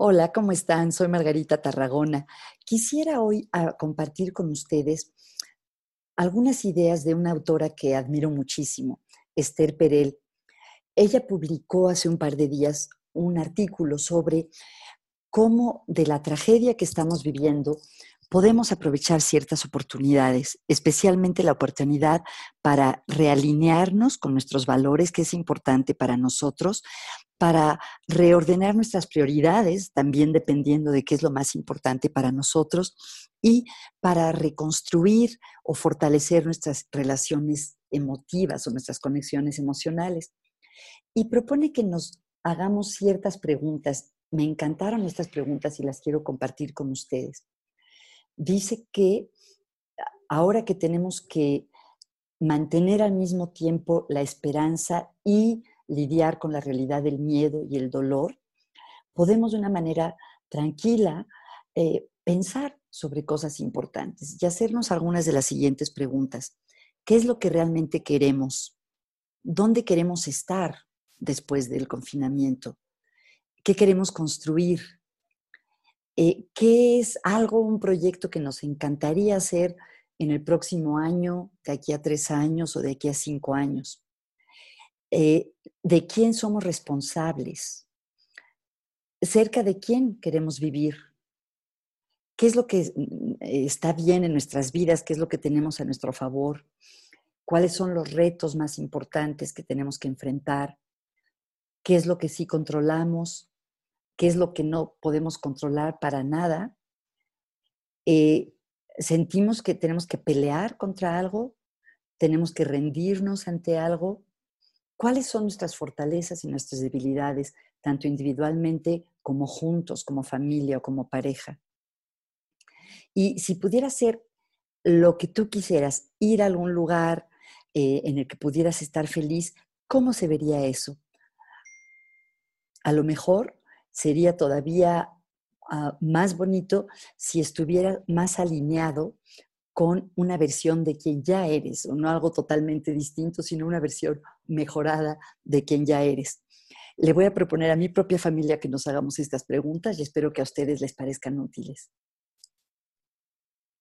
Hola, ¿cómo están? Soy Margarita Tarragona. Quisiera hoy ah, compartir con ustedes algunas ideas de una autora que admiro muchísimo, Esther Perel. Ella publicó hace un par de días un artículo sobre cómo de la tragedia que estamos viviendo podemos aprovechar ciertas oportunidades, especialmente la oportunidad para realinearnos con nuestros valores, que es importante para nosotros, para reordenar nuestras prioridades, también dependiendo de qué es lo más importante para nosotros, y para reconstruir o fortalecer nuestras relaciones emotivas o nuestras conexiones emocionales. Y propone que nos hagamos ciertas preguntas. Me encantaron estas preguntas y las quiero compartir con ustedes. Dice que ahora que tenemos que mantener al mismo tiempo la esperanza y lidiar con la realidad del miedo y el dolor, podemos de una manera tranquila eh, pensar sobre cosas importantes y hacernos algunas de las siguientes preguntas. ¿Qué es lo que realmente queremos? ¿Dónde queremos estar después del confinamiento? ¿Qué queremos construir? Eh, ¿Qué es algo, un proyecto que nos encantaría hacer en el próximo año, de aquí a tres años o de aquí a cinco años? Eh, de quién somos responsables, cerca de quién queremos vivir, qué es lo que mm, está bien en nuestras vidas, qué es lo que tenemos a nuestro favor, cuáles son los retos más importantes que tenemos que enfrentar, qué es lo que sí controlamos, qué es lo que no podemos controlar para nada. Eh, sentimos que tenemos que pelear contra algo, tenemos que rendirnos ante algo, cuáles son nuestras fortalezas y nuestras debilidades, tanto individualmente como juntos, como familia o como pareja. Y si pudiera ser lo que tú quisieras, ir a algún lugar eh, en el que pudieras estar feliz, ¿cómo se vería eso? A lo mejor sería todavía ah, más bonito si estuviera más alineado con una versión de quien ya eres, o no algo totalmente distinto, sino una versión mejorada de quien ya eres. Le voy a proponer a mi propia familia que nos hagamos estas preguntas y espero que a ustedes les parezcan útiles.